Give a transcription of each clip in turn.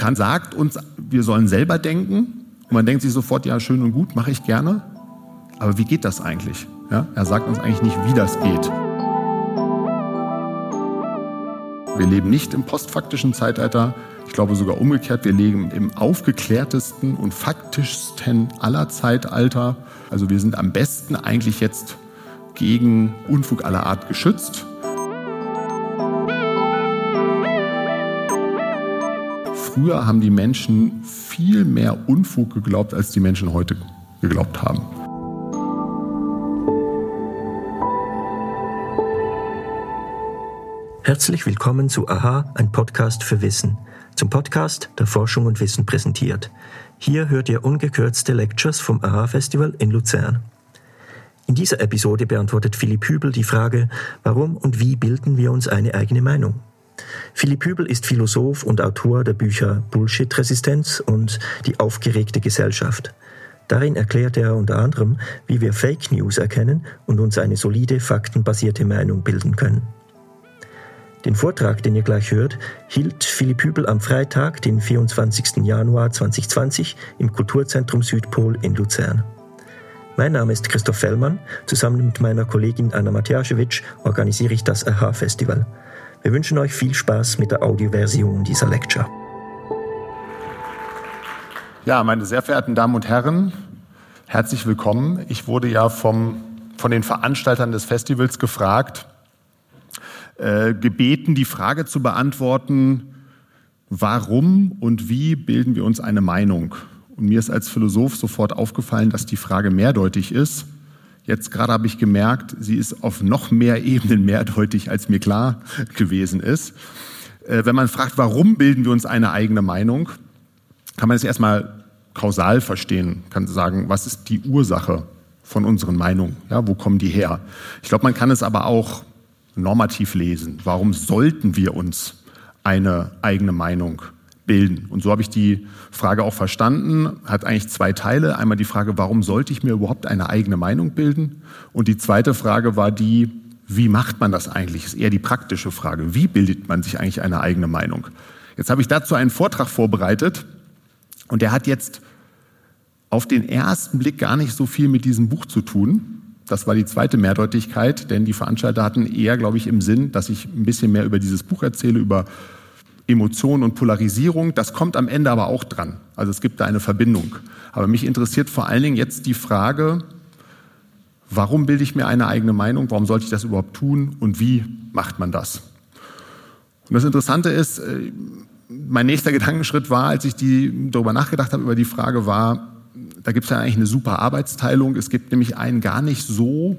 Kant sagt uns, wir sollen selber denken. Und man denkt sich sofort, ja, schön und gut, mache ich gerne. Aber wie geht das eigentlich? Ja, er sagt uns eigentlich nicht, wie das geht. Wir leben nicht im postfaktischen Zeitalter. Ich glaube sogar umgekehrt, wir leben im aufgeklärtesten und faktischsten aller Zeitalter. Also wir sind am besten eigentlich jetzt gegen Unfug aller Art geschützt. Früher haben die Menschen viel mehr Unfug geglaubt, als die Menschen heute geglaubt haben. Herzlich willkommen zu AHA, ein Podcast für Wissen. Zum Podcast, der Forschung und Wissen präsentiert. Hier hört ihr ungekürzte Lectures vom AHA Festival in Luzern. In dieser Episode beantwortet Philipp Hübel die Frage, warum und wie bilden wir uns eine eigene Meinung? Philipp Hübel ist Philosoph und Autor der Bücher Bullshit-Resistenz und Die aufgeregte Gesellschaft. Darin erklärt er unter anderem, wie wir Fake News erkennen und uns eine solide, faktenbasierte Meinung bilden können. Den Vortrag, den ihr gleich hört, hielt Philipp Hübel am Freitag, den 24. Januar 2020 im Kulturzentrum Südpol in Luzern. Mein Name ist Christoph Fellmann. Zusammen mit meiner Kollegin Anna Matjaschewitsch organisiere ich das AHA-Festival. Wir wünschen euch viel Spaß mit der Audioversion dieser Lecture. Ja, meine sehr verehrten Damen und Herren, herzlich willkommen. Ich wurde ja vom, von den Veranstaltern des Festivals gefragt, äh, gebeten, die Frage zu beantworten, warum und wie bilden wir uns eine Meinung? Und mir ist als Philosoph sofort aufgefallen, dass die Frage mehrdeutig ist. Jetzt gerade habe ich gemerkt, sie ist auf noch mehr Ebenen mehrdeutig, als mir klar gewesen ist. Äh, wenn man fragt, warum bilden wir uns eine eigene Meinung, kann man es erstmal kausal verstehen, kann sagen, was ist die Ursache von unseren Meinungen? Ja, wo kommen die her? Ich glaube, man kann es aber auch normativ lesen. Warum sollten wir uns eine eigene Meinung bilden. Und so habe ich die Frage auch verstanden. Hat eigentlich zwei Teile. Einmal die Frage, warum sollte ich mir überhaupt eine eigene Meinung bilden? Und die zweite Frage war die, wie macht man das eigentlich? Ist eher die praktische Frage. Wie bildet man sich eigentlich eine eigene Meinung? Jetzt habe ich dazu einen Vortrag vorbereitet und der hat jetzt auf den ersten Blick gar nicht so viel mit diesem Buch zu tun. Das war die zweite Mehrdeutigkeit, denn die Veranstalter hatten eher, glaube ich, im Sinn, dass ich ein bisschen mehr über dieses Buch erzähle, über Emotion und Polarisierung. Das kommt am Ende aber auch dran. Also es gibt da eine Verbindung. Aber mich interessiert vor allen Dingen jetzt die Frage, warum bilde ich mir eine eigene Meinung? Warum sollte ich das überhaupt tun? Und wie macht man das? Und das Interessante ist, äh, mein nächster Gedankenschritt war, als ich die, darüber nachgedacht habe, über die Frage war, da gibt es ja eigentlich eine super Arbeitsteilung. Es gibt nämlich einen gar nicht so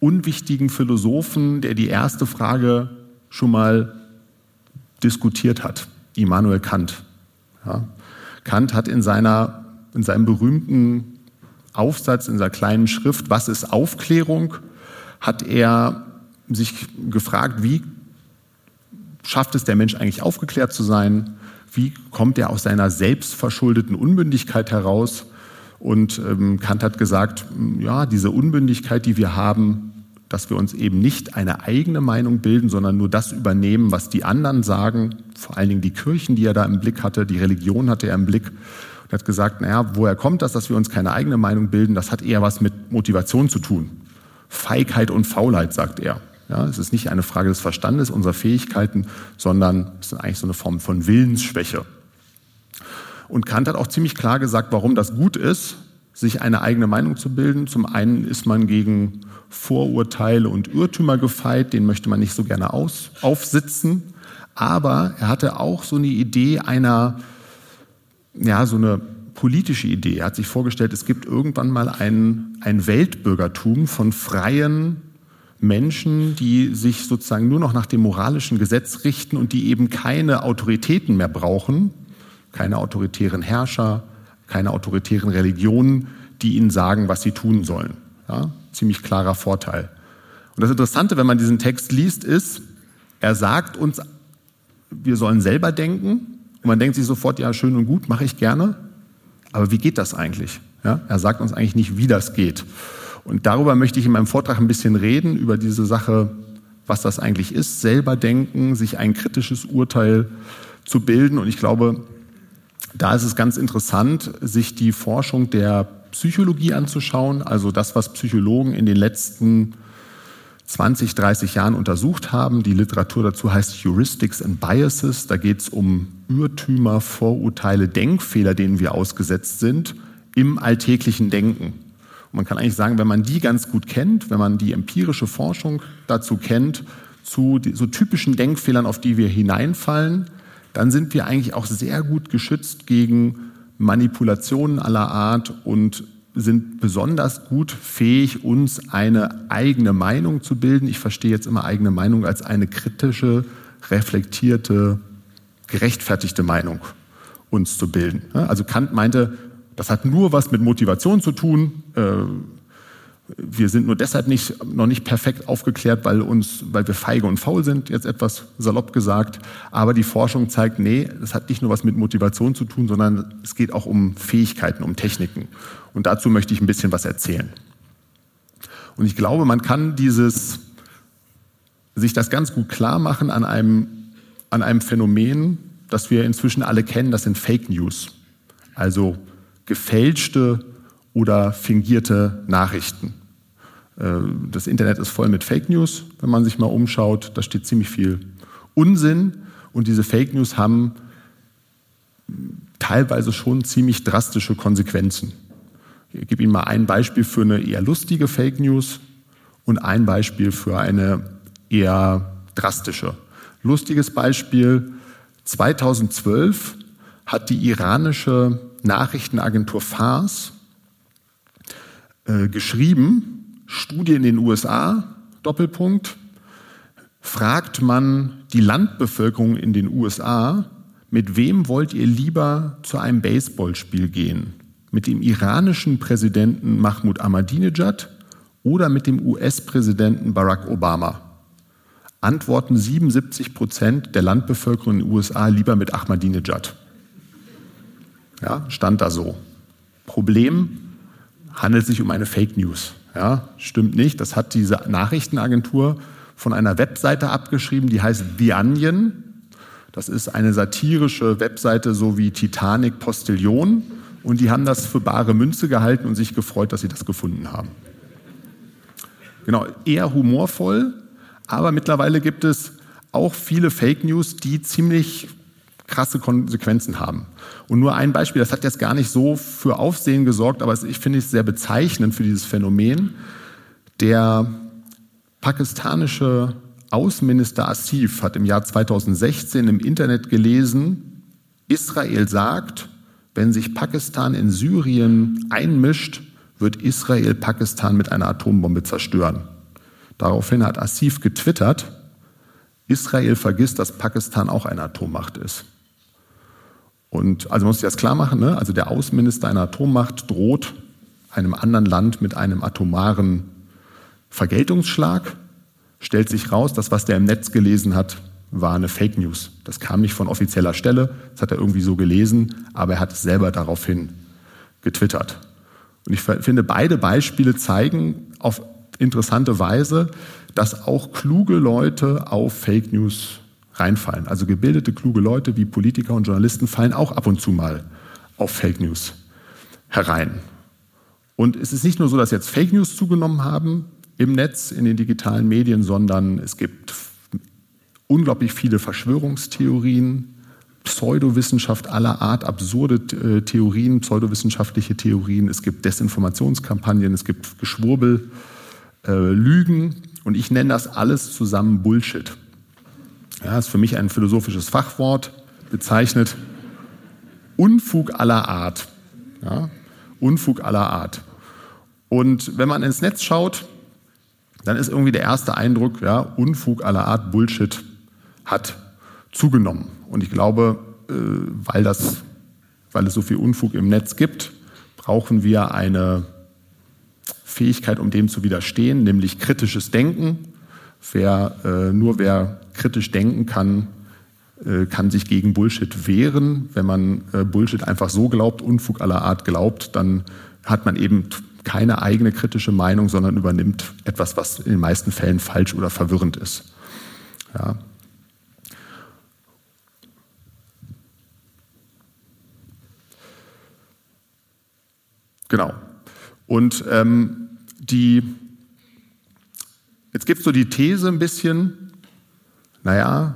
unwichtigen Philosophen, der die erste Frage schon mal diskutiert hat, Immanuel Kant. Ja. Kant hat in, seiner, in seinem berühmten Aufsatz, in seiner kleinen Schrift, was ist Aufklärung, hat er sich gefragt, wie schafft es der Mensch eigentlich aufgeklärt zu sein? Wie kommt er aus seiner selbstverschuldeten Unmündigkeit heraus? Und ähm, Kant hat gesagt, ja, diese Unmündigkeit, die wir haben, dass wir uns eben nicht eine eigene Meinung bilden, sondern nur das übernehmen, was die anderen sagen, vor allen Dingen die Kirchen, die er da im Blick hatte, die Religion hatte er im Blick. Und hat gesagt, naja, woher kommt das, dass wir uns keine eigene Meinung bilden? Das hat eher was mit Motivation zu tun. Feigheit und Faulheit, sagt er. Ja, es ist nicht eine Frage des Verstandes, unserer Fähigkeiten, sondern es ist eigentlich so eine Form von Willensschwäche. Und Kant hat auch ziemlich klar gesagt, warum das gut ist, sich eine eigene Meinung zu bilden. Zum einen ist man gegen Vorurteile und Irrtümer gefeit, den möchte man nicht so gerne aus, aufsitzen. Aber er hatte auch so eine Idee einer, ja, so eine politische Idee. Er hat sich vorgestellt, es gibt irgendwann mal ein, ein Weltbürgertum von freien Menschen, die sich sozusagen nur noch nach dem moralischen Gesetz richten und die eben keine Autoritäten mehr brauchen, keine autoritären Herrscher, keine autoritären Religionen, die ihnen sagen, was sie tun sollen. Ja, ziemlich klarer Vorteil. Und das Interessante, wenn man diesen Text liest, ist, er sagt uns, wir sollen selber denken. Und man denkt sich sofort, ja, schön und gut, mache ich gerne. Aber wie geht das eigentlich? Ja, er sagt uns eigentlich nicht, wie das geht. Und darüber möchte ich in meinem Vortrag ein bisschen reden, über diese Sache, was das eigentlich ist, selber denken, sich ein kritisches Urteil zu bilden. Und ich glaube, da ist es ganz interessant, sich die Forschung der Psychologie anzuschauen, also das, was Psychologen in den letzten 20, 30 Jahren untersucht haben. Die Literatur dazu heißt Heuristics and Biases. Da geht es um Irrtümer, Vorurteile, Denkfehler, denen wir ausgesetzt sind im alltäglichen Denken. Und man kann eigentlich sagen, wenn man die ganz gut kennt, wenn man die empirische Forschung dazu kennt, zu so typischen Denkfehlern, auf die wir hineinfallen, dann sind wir eigentlich auch sehr gut geschützt gegen Manipulationen aller Art und sind besonders gut fähig, uns eine eigene Meinung zu bilden. Ich verstehe jetzt immer eigene Meinung als eine kritische, reflektierte, gerechtfertigte Meinung uns zu bilden. Also Kant meinte, das hat nur was mit Motivation zu tun. Wir sind nur deshalb nicht, noch nicht perfekt aufgeklärt, weil, uns, weil wir feige und faul sind, jetzt etwas salopp gesagt. Aber die Forschung zeigt, nee, es hat nicht nur was mit Motivation zu tun, sondern es geht auch um Fähigkeiten, um Techniken. Und dazu möchte ich ein bisschen was erzählen. Und ich glaube, man kann dieses, sich das ganz gut klar machen an einem, an einem Phänomen, das wir inzwischen alle kennen, das sind Fake News. Also gefälschte oder fingierte Nachrichten. Äh, das Internet ist voll mit Fake News, wenn man sich mal umschaut. Da steht ziemlich viel Unsinn und diese Fake News haben teilweise schon ziemlich drastische Konsequenzen. Ich gebe Ihnen mal ein Beispiel für eine eher lustige Fake News und ein Beispiel für eine eher drastische. Lustiges Beispiel. 2012 hat die iranische Nachrichtenagentur Fars äh, geschrieben, Studie in den USA, Doppelpunkt, fragt man die Landbevölkerung in den USA, mit wem wollt ihr lieber zu einem Baseballspiel gehen? Mit dem iranischen Präsidenten Mahmoud Ahmadinejad oder mit dem US-Präsidenten Barack Obama? Antworten 77 Prozent der Landbevölkerung in den USA lieber mit Ahmadinejad. Ja, stand da so. Problem, handelt sich um eine Fake News. Ja, stimmt nicht. Das hat diese Nachrichtenagentur von einer Webseite abgeschrieben, die heißt The Onion. Das ist eine satirische Webseite, so wie Titanic Postillon. Und die haben das für bare Münze gehalten und sich gefreut, dass sie das gefunden haben. Genau, eher humorvoll, aber mittlerweile gibt es auch viele Fake News, die ziemlich krasse Konsequenzen haben. Und nur ein Beispiel, das hat jetzt gar nicht so für Aufsehen gesorgt, aber ich finde es sehr bezeichnend für dieses Phänomen. Der pakistanische Außenminister Asif hat im Jahr 2016 im Internet gelesen, Israel sagt, wenn sich Pakistan in Syrien einmischt, wird Israel Pakistan mit einer Atombombe zerstören. Daraufhin hat Asif getwittert, Israel vergisst, dass Pakistan auch eine Atommacht ist. Und also man muss sich das klar machen, ne? also der Außenminister einer Atommacht droht einem anderen Land mit einem atomaren Vergeltungsschlag, stellt sich raus, dass was der im Netz gelesen hat, war eine Fake News. Das kam nicht von offizieller Stelle, das hat er irgendwie so gelesen, aber er hat es selber daraufhin getwittert. Und ich finde, beide Beispiele zeigen auf interessante Weise, dass auch kluge Leute auf Fake News reinfallen. Also gebildete, kluge Leute wie Politiker und Journalisten fallen auch ab und zu mal auf Fake News herein. Und es ist nicht nur so, dass jetzt Fake News zugenommen haben im Netz, in den digitalen Medien, sondern es gibt unglaublich viele Verschwörungstheorien, Pseudowissenschaft aller Art, absurde äh, Theorien, pseudowissenschaftliche Theorien. Es gibt Desinformationskampagnen, es gibt Geschwurbel, äh, Lügen. Und ich nenne das alles zusammen Bullshit. Ja, ist für mich ein philosophisches Fachwort, bezeichnet Unfug aller Art. Ja, Unfug aller Art. Und wenn man ins Netz schaut, dann ist irgendwie der erste Eindruck, ja, Unfug aller Art, Bullshit hat zugenommen. Und ich glaube, äh, weil, das, weil es so viel Unfug im Netz gibt, brauchen wir eine Fähigkeit, um dem zu widerstehen, nämlich kritisches Denken wer, äh, nur wer kritisch denken kann, äh, kann sich gegen Bullshit wehren. Wenn man äh, Bullshit einfach so glaubt, Unfug aller Art glaubt, dann hat man eben keine eigene kritische Meinung, sondern übernimmt etwas, was in den meisten Fällen falsch oder verwirrend ist. Ja. Genau. Und ähm, die jetzt gibt es so die These ein bisschen, naja,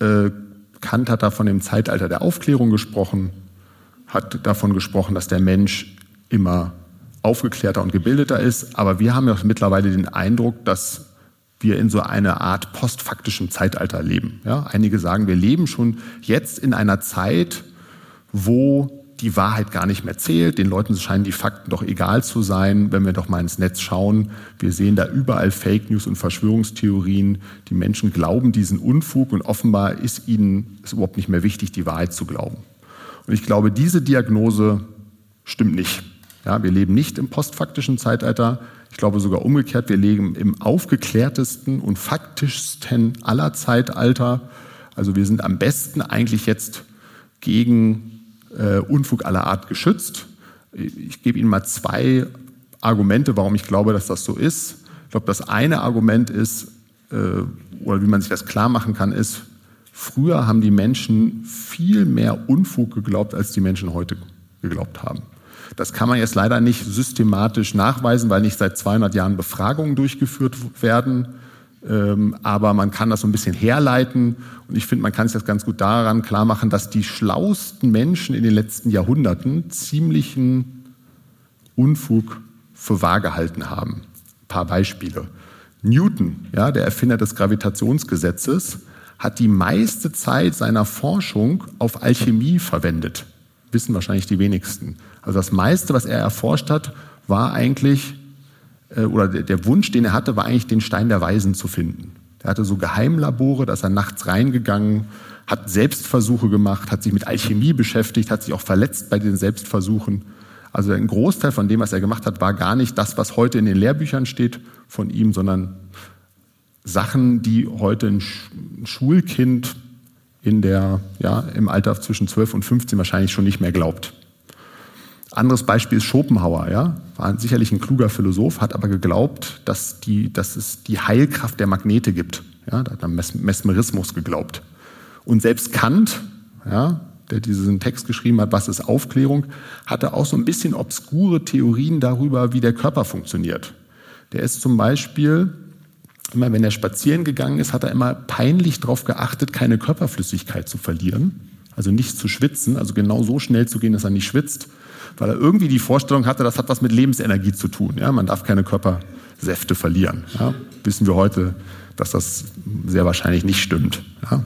äh, Kant hat da von dem Zeitalter der Aufklärung gesprochen, hat davon gesprochen, dass der Mensch immer aufgeklärter und gebildeter ist, aber wir haben ja mittlerweile den Eindruck, dass wir in so einer Art postfaktischem Zeitalter leben. Ja, einige sagen, wir leben schon jetzt in einer Zeit, wo die Wahrheit gar nicht mehr zählt. Den Leuten scheinen die Fakten doch egal zu sein. Wenn wir doch mal ins Netz schauen, wir sehen da überall Fake News und Verschwörungstheorien. Die Menschen glauben diesen Unfug und offenbar ist ihnen es überhaupt nicht mehr wichtig, die Wahrheit zu glauben. Und ich glaube, diese Diagnose stimmt nicht. Ja, wir leben nicht im postfaktischen Zeitalter. Ich glaube sogar umgekehrt, wir leben im aufgeklärtesten und faktischsten aller Zeitalter. Also wir sind am besten eigentlich jetzt gegen äh, Unfug aller Art geschützt. Ich gebe Ihnen mal zwei Argumente, warum ich glaube, dass das so ist. Ich glaube, das eine Argument ist, äh, oder wie man sich das klar machen kann, ist, früher haben die Menschen viel mehr Unfug geglaubt, als die Menschen heute geglaubt haben. Das kann man jetzt leider nicht systematisch nachweisen, weil nicht seit 200 Jahren Befragungen durchgeführt werden. Ähm, aber man kann das so ein bisschen herleiten. Und ich finde, man kann sich das ganz gut daran klar machen, dass die schlauesten Menschen in den letzten Jahrhunderten ziemlichen Unfug für wahr gehalten haben. Ein paar Beispiele. Newton, ja, der Erfinder des Gravitationsgesetzes, hat die meiste Zeit seiner Forschung auf Alchemie verwendet. Wissen wahrscheinlich die wenigsten. Also das meiste, was er erforscht hat, war eigentlich, oder der Wunsch, den er hatte, war eigentlich den Stein der Weisen zu finden. Er hatte so Geheimlabore, da ist er nachts reingegangen, hat Selbstversuche gemacht, hat sich mit Alchemie beschäftigt, hat sich auch verletzt bei den Selbstversuchen. Also ein Großteil von dem, was er gemacht hat, war gar nicht das, was heute in den Lehrbüchern steht von ihm, sondern Sachen, die heute ein Schulkind in der, ja, im Alter zwischen 12 und 15 wahrscheinlich schon nicht mehr glaubt. Anderes Beispiel ist Schopenhauer, ja, war sicherlich ein kluger Philosoph, hat aber geglaubt, dass, die, dass es die Heilkraft der Magnete gibt. Ja, da hat er Mesmerismus geglaubt. Und selbst Kant, ja, der diesen Text geschrieben hat, was ist Aufklärung, hatte auch so ein bisschen obskure Theorien darüber, wie der Körper funktioniert. Der ist zum Beispiel, immer wenn er spazieren gegangen ist, hat er immer peinlich darauf geachtet, keine Körperflüssigkeit zu verlieren, also nicht zu schwitzen, also genau so schnell zu gehen, dass er nicht schwitzt weil er irgendwie die Vorstellung hatte, das hat was mit Lebensenergie zu tun. Ja? Man darf keine Körpersäfte verlieren. Ja? Wissen wir heute, dass das sehr wahrscheinlich nicht stimmt. Ja?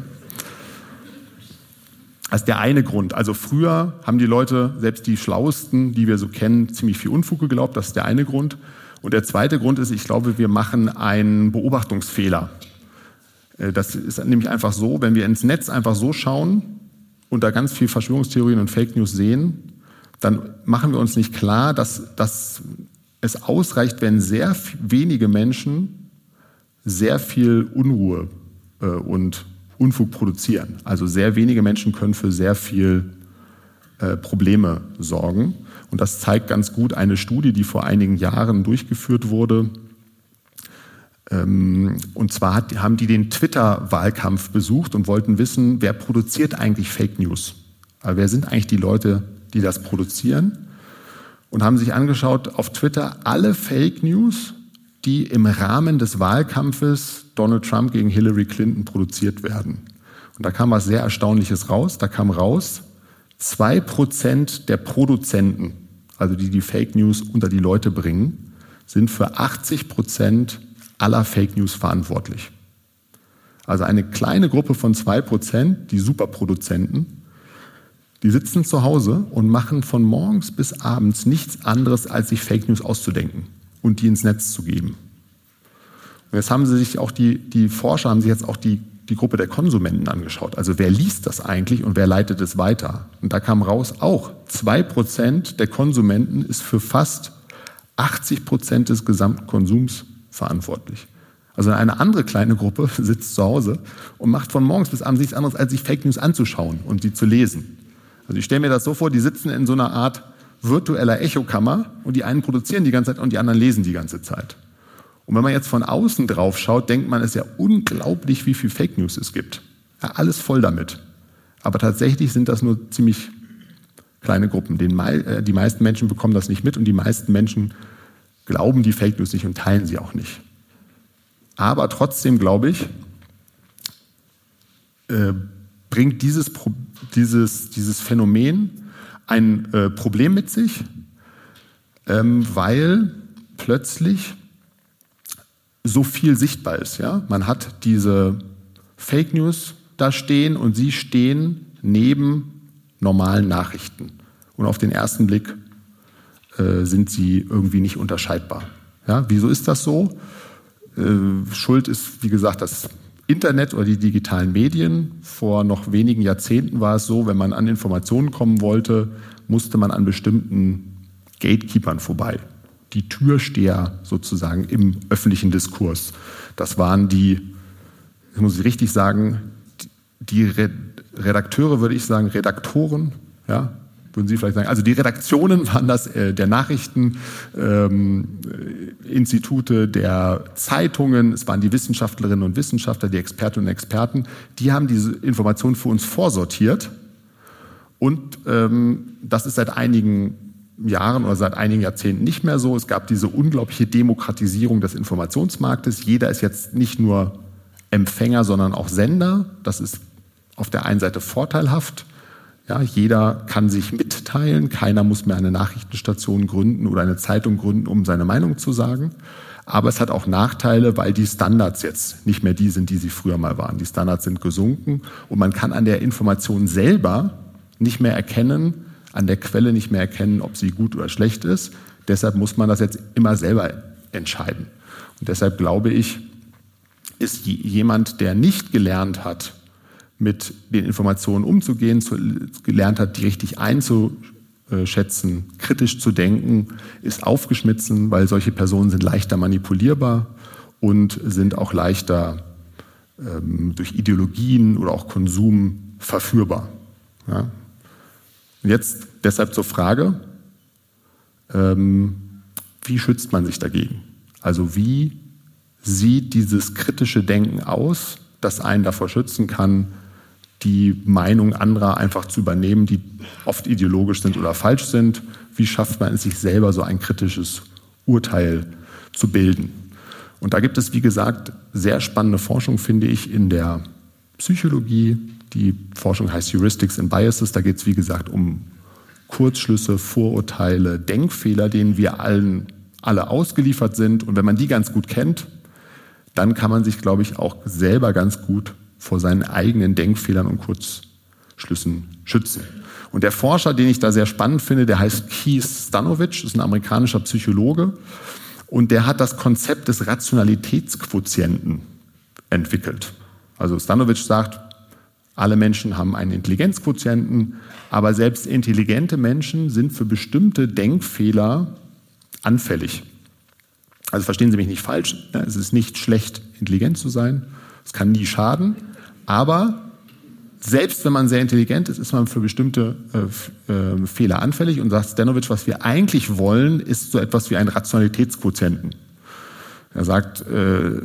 Das ist der eine Grund. Also früher haben die Leute, selbst die Schlauesten, die wir so kennen, ziemlich viel Unfug geglaubt. Das ist der eine Grund. Und der zweite Grund ist, ich glaube, wir machen einen Beobachtungsfehler. Äh, das ist nämlich einfach so, wenn wir ins Netz einfach so schauen und da ganz viel Verschwörungstheorien und Fake News sehen, dann machen wir uns nicht klar, dass, dass es ausreicht, wenn sehr wenige Menschen sehr viel Unruhe äh, und Unfug produzieren. Also sehr wenige Menschen können für sehr viel äh, Probleme sorgen. Und das zeigt ganz gut eine Studie, die vor einigen Jahren durchgeführt wurde. Ähm, und zwar haben die den Twitter-Wahlkampf besucht und wollten wissen, wer produziert eigentlich Fake News? Also wer sind eigentlich die Leute, die das produzieren und haben sich angeschaut auf Twitter alle Fake News, die im Rahmen des Wahlkampfes Donald Trump gegen Hillary Clinton produziert werden. Und da kam was sehr Erstaunliches raus. Da kam raus, zwei Prozent der Produzenten, also die die Fake News unter die Leute bringen, sind für 80 Prozent aller Fake News verantwortlich. Also eine kleine Gruppe von zwei Prozent, die Superproduzenten, die sitzen zu Hause und machen von morgens bis abends nichts anderes, als sich Fake News auszudenken und die ins Netz zu geben. Und jetzt haben sie sich auch die, die Forscher haben sich jetzt auch die, die Gruppe der Konsumenten angeschaut. Also wer liest das eigentlich und wer leitet es weiter? Und da kam raus, auch zwei Prozent der Konsumenten ist für fast 80 Prozent des gesamten Konsums verantwortlich. Also eine andere kleine Gruppe sitzt zu Hause und macht von morgens bis abends nichts anderes, als sich Fake News anzuschauen und sie zu lesen. Also ich stelle mir das so vor, die sitzen in so einer Art virtueller Echokammer und die einen produzieren die ganze Zeit und die anderen lesen die ganze Zeit. Und wenn man jetzt von außen drauf schaut, denkt man, es ist ja unglaublich, wie viel Fake News es gibt. Ja, alles voll damit. Aber tatsächlich sind das nur ziemlich kleine Gruppen. Äh, die meisten Menschen bekommen das nicht mit und die meisten Menschen glauben die Fake News nicht und teilen sie auch nicht. Aber trotzdem glaube ich, äh, bringt dieses, dieses, dieses Phänomen ein äh, Problem mit sich, ähm, weil plötzlich so viel sichtbar ist. Ja? Man hat diese Fake News da stehen und sie stehen neben normalen Nachrichten. Und auf den ersten Blick äh, sind sie irgendwie nicht unterscheidbar. Ja? Wieso ist das so? Äh, Schuld ist, wie gesagt, das Internet oder die digitalen Medien. Vor noch wenigen Jahrzehnten war es so, wenn man an Informationen kommen wollte, musste man an bestimmten Gatekeepern vorbei. Die Türsteher sozusagen im öffentlichen Diskurs. Das waren die, das muss ich richtig sagen, die Redakteure, würde ich sagen, Redaktoren, ja, würden Sie vielleicht sagen. Also die Redaktionen waren das äh, der Nachrichteninstitute, ähm, der Zeitungen, es waren die Wissenschaftlerinnen und Wissenschaftler, die Expertinnen und Experten, die haben diese Informationen für uns vorsortiert. Und ähm, das ist seit einigen Jahren oder seit einigen Jahrzehnten nicht mehr so. Es gab diese unglaubliche Demokratisierung des Informationsmarktes. Jeder ist jetzt nicht nur Empfänger, sondern auch Sender. Das ist auf der einen Seite vorteilhaft ja, jeder kann sich mitteilen, keiner muss mehr eine Nachrichtenstation gründen oder eine Zeitung gründen, um seine Meinung zu sagen. Aber es hat auch Nachteile, weil die Standards jetzt nicht mehr die sind, die sie früher mal waren. Die Standards sind gesunken und man kann an der Information selber nicht mehr erkennen, an der Quelle nicht mehr erkennen, ob sie gut oder schlecht ist. Deshalb muss man das jetzt immer selber entscheiden. Und deshalb glaube ich, ist jemand, der nicht gelernt hat, mit den Informationen umzugehen, zu, gelernt hat, die richtig einzuschätzen, kritisch zu denken, ist aufgeschmissen, weil solche Personen sind leichter manipulierbar und sind auch leichter ähm, durch Ideologien oder auch Konsum verführbar. Ja. Jetzt deshalb zur Frage, ähm, wie schützt man sich dagegen? Also wie sieht dieses kritische Denken aus, das einen davor schützen kann, die Meinung anderer einfach zu übernehmen, die oft ideologisch sind oder falsch sind. Wie schafft man es sich selber so ein kritisches Urteil zu bilden? Und da gibt es, wie gesagt, sehr spannende Forschung, finde ich, in der Psychologie. Die Forschung heißt Heuristics and Biases. Da geht es, wie gesagt, um Kurzschlüsse, Vorurteile, Denkfehler, denen wir allen alle ausgeliefert sind. Und wenn man die ganz gut kennt, dann kann man sich, glaube ich, auch selber ganz gut vor seinen eigenen Denkfehlern und Kurzschlüssen schützen. Und der Forscher, den ich da sehr spannend finde, der heißt Keith Stanovich, ist ein amerikanischer Psychologe und der hat das Konzept des Rationalitätsquotienten entwickelt. Also Stanovich sagt, alle Menschen haben einen Intelligenzquotienten, aber selbst intelligente Menschen sind für bestimmte Denkfehler anfällig. Also verstehen Sie mich nicht falsch, es ist nicht schlecht, intelligent zu sein, es kann nie schaden, aber selbst wenn man sehr intelligent ist, ist man für bestimmte äh, äh, Fehler anfällig und sagt Stanovic, was wir eigentlich wollen, ist so etwas wie ein Rationalitätsquotienten. Er sagt, äh,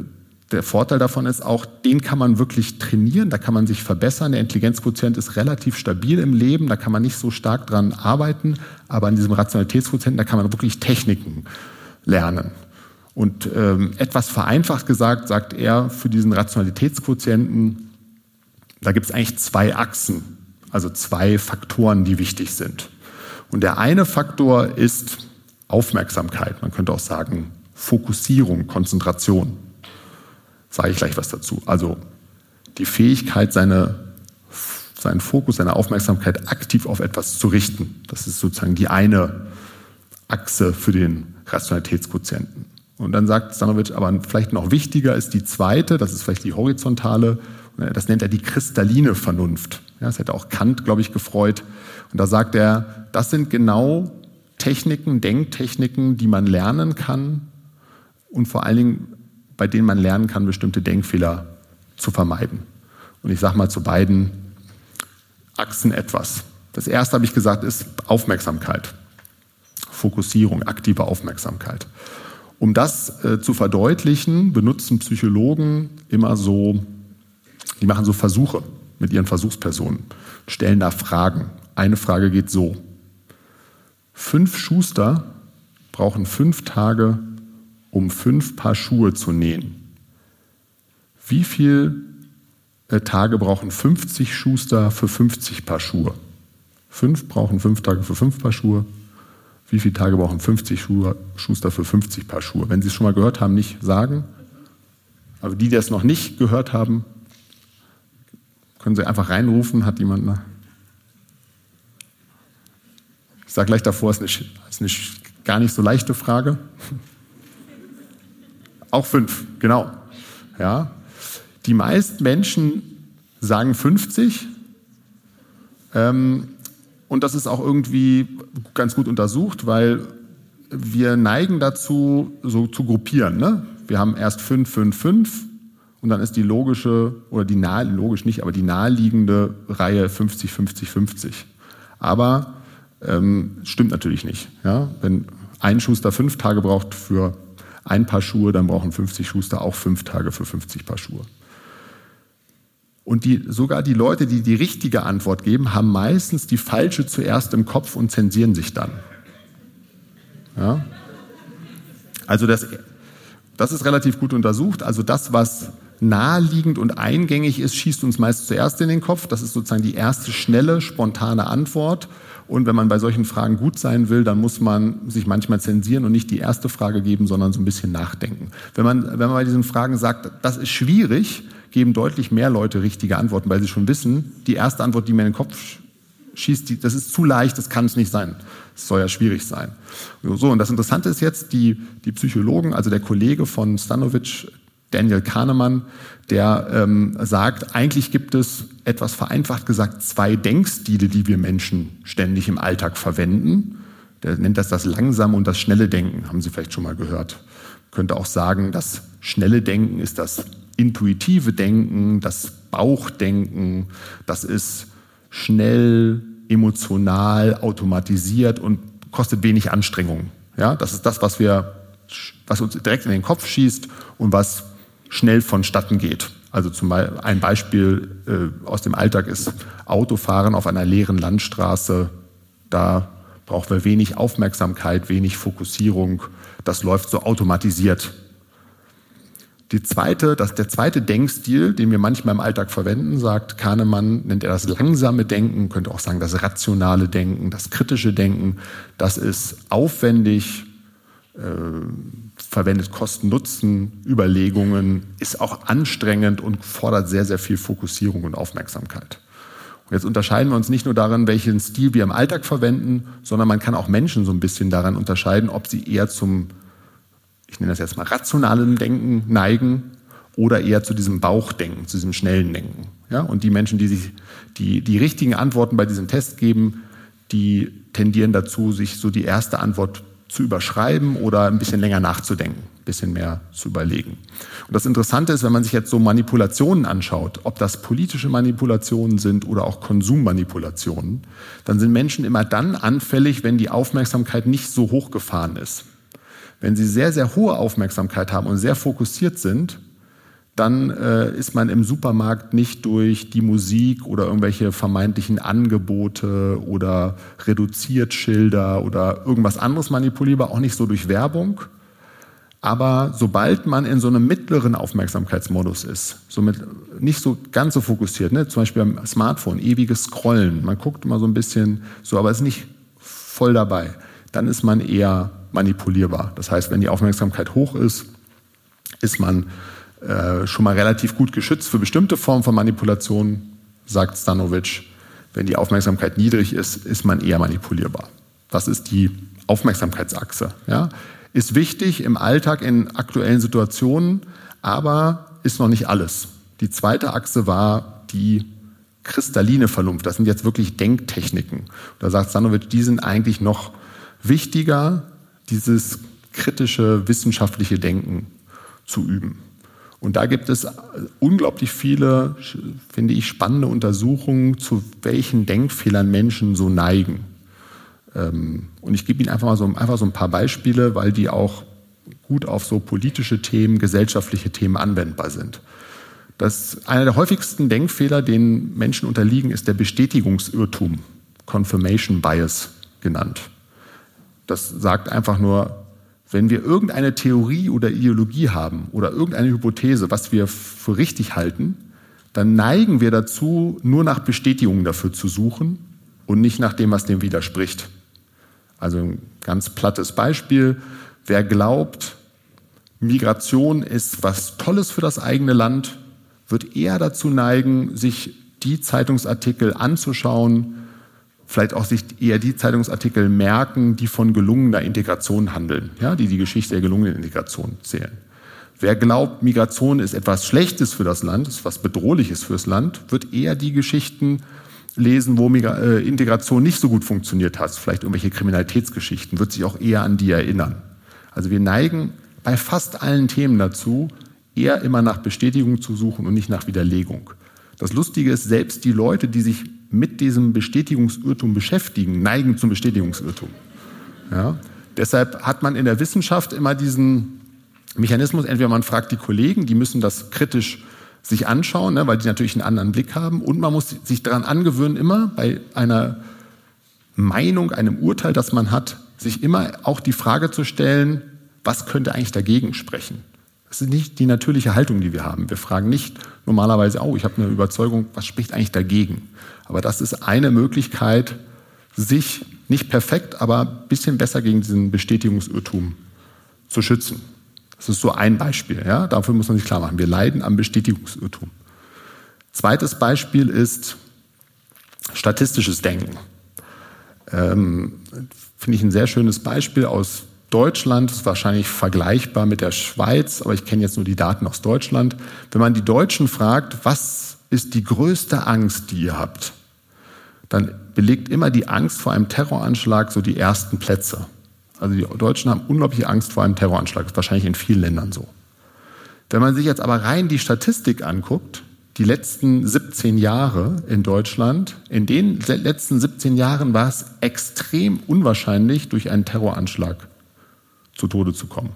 der Vorteil davon ist auch, den kann man wirklich trainieren, da kann man sich verbessern. Der Intelligenzquotient ist relativ stabil im Leben, da kann man nicht so stark dran arbeiten, aber an diesem Rationalitätsquotienten, da kann man wirklich Techniken lernen. Und ähm, etwas vereinfacht gesagt, sagt er, für diesen Rationalitätsquotienten, da gibt es eigentlich zwei Achsen, also zwei Faktoren, die wichtig sind. Und der eine Faktor ist Aufmerksamkeit, man könnte auch sagen Fokussierung, Konzentration. Sage ich gleich was dazu. Also die Fähigkeit, seine, seinen Fokus, seine Aufmerksamkeit aktiv auf etwas zu richten. Das ist sozusagen die eine Achse für den Rationalitätsquotienten. Und dann sagt Stanovic, aber vielleicht noch wichtiger ist die zweite, das ist vielleicht die horizontale, das nennt er die kristalline Vernunft. Ja, das hätte auch Kant, glaube ich, gefreut. Und da sagt er, das sind genau Techniken, Denktechniken, die man lernen kann und vor allen Dingen, bei denen man lernen kann, bestimmte Denkfehler zu vermeiden. Und ich sage mal zu beiden Achsen etwas. Das erste, habe ich gesagt, ist Aufmerksamkeit, Fokussierung, aktive Aufmerksamkeit. Um das äh, zu verdeutlichen, benutzen Psychologen immer so, die machen so Versuche mit ihren Versuchspersonen, stellen da Fragen. Eine Frage geht so. Fünf Schuster brauchen fünf Tage, um fünf Paar Schuhe zu nähen. Wie viele äh, Tage brauchen 50 Schuster für 50 Paar Schuhe? Fünf brauchen fünf Tage für fünf Paar Schuhe. Wie viele Tage brauchen 50 Schuhe, Schuster für 50 Paar Schuhe? Wenn Sie es schon mal gehört haben, nicht sagen. Aber die, die es noch nicht gehört haben, können Sie einfach reinrufen. Hat jemand eine? Ich sage gleich davor, es ist eine, ist eine gar nicht so leichte Frage. Auch fünf, genau. Ja. Die meisten Menschen sagen 50. Ähm, und das ist auch irgendwie ganz gut untersucht, weil wir neigen dazu, so zu gruppieren. Ne? Wir haben erst 5, 5, 5 und dann ist die logische, oder die nahe, logisch nicht, aber die naheliegende Reihe 50, 50, 50. Aber ähm, stimmt natürlich nicht. Ja? Wenn ein Schuster fünf Tage braucht für ein Paar Schuhe, dann brauchen 50 Schuster auch fünf Tage für 50 Paar Schuhe. Und die, sogar die Leute, die die richtige Antwort geben, haben meistens die falsche zuerst im Kopf und zensieren sich dann. Ja? Also das, das ist relativ gut untersucht. Also das, was naheliegend und eingängig ist, schießt uns meist zuerst in den Kopf. Das ist sozusagen die erste schnelle, spontane Antwort. Und wenn man bei solchen Fragen gut sein will, dann muss man sich manchmal zensieren und nicht die erste Frage geben, sondern so ein bisschen nachdenken. Wenn man, wenn man bei diesen Fragen sagt, das ist schwierig, geben deutlich mehr Leute richtige Antworten, weil sie schon wissen, die erste Antwort, die mir in den Kopf schießt, die, das ist zu leicht, das kann es nicht sein. Es soll ja schwierig sein. So, und das Interessante ist jetzt, die, die Psychologen, also der Kollege von Stanovic, Daniel Kahnemann, der ähm, sagt, eigentlich gibt es etwas vereinfacht gesagt zwei Denkstile, die wir Menschen ständig im Alltag verwenden. Der nennt das das langsame und das schnelle Denken, haben Sie vielleicht schon mal gehört. Könnte auch sagen, das schnelle Denken ist das intuitive Denken, das Bauchdenken, das ist schnell, emotional, automatisiert und kostet wenig Anstrengung. Ja, das ist das, was wir, was uns direkt in den Kopf schießt und was schnell vonstatten geht. Also zum Beispiel ein Beispiel äh, aus dem Alltag ist Autofahren auf einer leeren Landstraße. Da brauchen wir wenig Aufmerksamkeit, wenig Fokussierung. Das läuft so automatisiert. Die zweite, das, der zweite Denkstil, den wir manchmal im Alltag verwenden, sagt Kahnemann, nennt er das langsame Denken, könnte auch sagen das rationale Denken, das kritische Denken. Das ist aufwendig, äh, verwendet Kosten-Nutzen, Überlegungen, ist auch anstrengend und fordert sehr, sehr viel Fokussierung und Aufmerksamkeit. Und jetzt unterscheiden wir uns nicht nur daran, welchen Stil wir im Alltag verwenden, sondern man kann auch Menschen so ein bisschen daran unterscheiden, ob sie eher zum ich nenne das jetzt mal rationalen Denken neigen oder eher zu diesem Bauchdenken, zu diesem schnellen Denken. Ja? Und die Menschen, die sich die, die richtigen Antworten bei diesem Test geben, die tendieren dazu, sich so die erste Antwort zu überschreiben oder ein bisschen länger nachzudenken, ein bisschen mehr zu überlegen. Und das Interessante ist, wenn man sich jetzt so Manipulationen anschaut, ob das politische Manipulationen sind oder auch Konsummanipulationen, dann sind Menschen immer dann anfällig, wenn die Aufmerksamkeit nicht so hochgefahren ist. Wenn Sie sehr, sehr hohe Aufmerksamkeit haben und sehr fokussiert sind, dann äh, ist man im Supermarkt nicht durch die Musik oder irgendwelche vermeintlichen Angebote oder Reduziertschilder oder irgendwas anderes manipulierbar, auch nicht so durch Werbung. Aber sobald man in so einem mittleren Aufmerksamkeitsmodus ist, somit nicht so ganz so fokussiert, ne? zum Beispiel am Smartphone, ewiges Scrollen, man guckt immer so ein bisschen so, aber ist nicht voll dabei, dann ist man eher manipulierbar. Das heißt, wenn die Aufmerksamkeit hoch ist, ist man äh, schon mal relativ gut geschützt für bestimmte Formen von Manipulation, sagt Stanovic. Wenn die Aufmerksamkeit niedrig ist, ist man eher manipulierbar. Das ist die Aufmerksamkeitsachse. Ja? Ist wichtig im Alltag in aktuellen Situationen, aber ist noch nicht alles. Die zweite Achse war die kristalline Vernunft. Das sind jetzt wirklich Denktechniken. Da sagt Stanovic, die sind eigentlich noch wichtiger, dieses kritische wissenschaftliche Denken zu üben. Und da gibt es unglaublich viele, finde ich, spannende Untersuchungen, zu welchen Denkfehlern Menschen so neigen. Ähm, und ich gebe Ihnen einfach mal so, einfach so ein paar Beispiele, weil die auch gut auf so politische Themen, gesellschaftliche Themen anwendbar sind. Das, einer der häufigsten Denkfehler, denen Menschen unterliegen, ist der Bestätigungsirrtum, Confirmation Bias genannt. Das sagt einfach nur, wenn wir irgendeine Theorie oder Ideologie haben oder irgendeine Hypothese, was wir für richtig halten, dann neigen wir dazu, nur nach Bestätigungen dafür zu suchen und nicht nach dem, was dem widerspricht. Also ein ganz plattes Beispiel. Wer glaubt, Migration ist was Tolles für das eigene Land, wird eher dazu neigen, sich die Zeitungsartikel anzuschauen, vielleicht auch sich eher die Zeitungsartikel merken, die von gelungener Integration handeln, ja, die die Geschichte der gelungenen Integration zählen. Wer glaubt, Migration ist etwas Schlechtes für das Land, ist was Bedrohliches fürs Land, wird eher die Geschichten lesen, wo äh, Integration nicht so gut funktioniert hat, vielleicht irgendwelche Kriminalitätsgeschichten, wird sich auch eher an die erinnern. Also wir neigen bei fast allen Themen dazu, eher immer nach Bestätigung zu suchen und nicht nach Widerlegung. Das Lustige ist, selbst die Leute, die sich mit diesem Bestätigungsirrtum beschäftigen, neigen zum Bestätigungsirrtum. Ja? Deshalb hat man in der Wissenschaft immer diesen Mechanismus, entweder man fragt die Kollegen, die müssen das kritisch sich anschauen, ne, weil die natürlich einen anderen Blick haben. Und man muss sich daran angewöhnen, immer bei einer Meinung, einem Urteil, das man hat, sich immer auch die Frage zu stellen, was könnte eigentlich dagegen sprechen? Das ist nicht die natürliche Haltung, die wir haben. Wir fragen nicht normalerweise, oh, ich habe eine Überzeugung, was spricht eigentlich dagegen? Aber das ist eine Möglichkeit, sich nicht perfekt, aber ein bisschen besser gegen diesen Bestätigungsirrtum zu schützen. Das ist so ein Beispiel. Ja? Dafür muss man sich klar machen. Wir leiden am Bestätigungsirrtum. Zweites Beispiel ist statistisches Denken. Ähm, Finde ich ein sehr schönes Beispiel aus Deutschland. Ist wahrscheinlich vergleichbar mit der Schweiz, aber ich kenne jetzt nur die Daten aus Deutschland. Wenn man die Deutschen fragt, was ist die größte Angst, die ihr habt, dann belegt immer die Angst vor einem Terroranschlag so die ersten Plätze. Also die Deutschen haben unglaubliche Angst vor einem Terroranschlag. Ist wahrscheinlich in vielen Ländern so. Wenn man sich jetzt aber rein die Statistik anguckt, die letzten 17 Jahre in Deutschland, in den letzten 17 Jahren war es extrem unwahrscheinlich, durch einen Terroranschlag zu Tode zu kommen.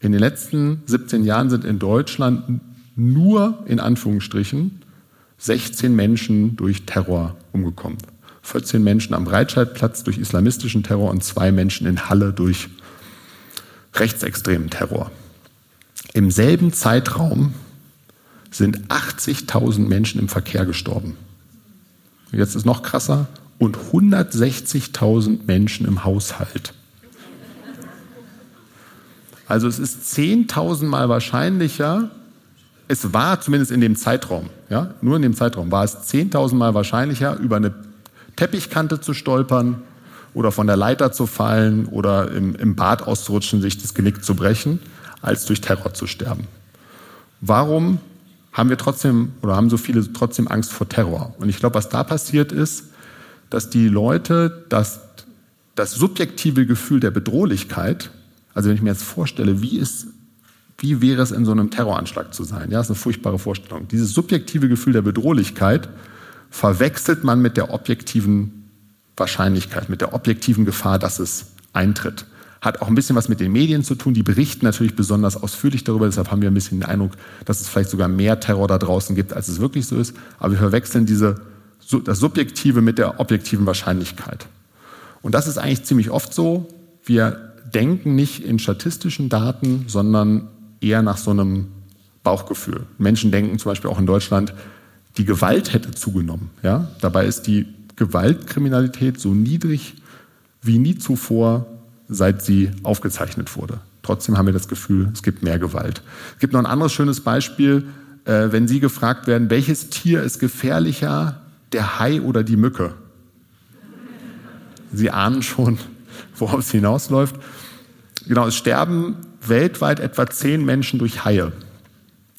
In den letzten 17 Jahren sind in Deutschland nur in Anführungsstrichen 16 Menschen durch Terror umgekommen. 14 Menschen am Breitscheidplatz durch islamistischen Terror und zwei Menschen in Halle durch rechtsextremen Terror. Im selben Zeitraum sind 80.000 Menschen im Verkehr gestorben. Jetzt ist noch krasser und 160.000 Menschen im Haushalt. Also es ist 10.000 Mal wahrscheinlicher, es war zumindest in dem Zeitraum, ja, nur in dem Zeitraum war es 10.000 Mal wahrscheinlicher, über eine Teppichkante zu stolpern oder von der Leiter zu fallen oder im, im Bad auszurutschen, sich das Genick zu brechen, als durch Terror zu sterben. Warum haben wir trotzdem oder haben so viele trotzdem Angst vor Terror? Und ich glaube, was da passiert ist, dass die Leute das, das subjektive Gefühl der Bedrohlichkeit, also wenn ich mir jetzt vorstelle, wie ist wie wäre es in so einem Terroranschlag zu sein? Ja, das ist eine furchtbare Vorstellung. Dieses subjektive Gefühl der Bedrohlichkeit verwechselt man mit der objektiven Wahrscheinlichkeit, mit der objektiven Gefahr, dass es eintritt. Hat auch ein bisschen was mit den Medien zu tun. Die berichten natürlich besonders ausführlich darüber. Deshalb haben wir ein bisschen den Eindruck, dass es vielleicht sogar mehr Terror da draußen gibt, als es wirklich so ist. Aber wir verwechseln diese, das Subjektive mit der objektiven Wahrscheinlichkeit. Und das ist eigentlich ziemlich oft so. Wir denken nicht in statistischen Daten, sondern eher nach so einem Bauchgefühl. Menschen denken zum Beispiel auch in Deutschland, die Gewalt hätte zugenommen. Ja? Dabei ist die Gewaltkriminalität so niedrig wie nie zuvor, seit sie aufgezeichnet wurde. Trotzdem haben wir das Gefühl, es gibt mehr Gewalt. Es gibt noch ein anderes schönes Beispiel, äh, wenn Sie gefragt werden, welches Tier ist gefährlicher, der Hai oder die Mücke? Sie ahnen schon, worauf es hinausläuft. Genau, es sterben weltweit etwa zehn Menschen durch Haie,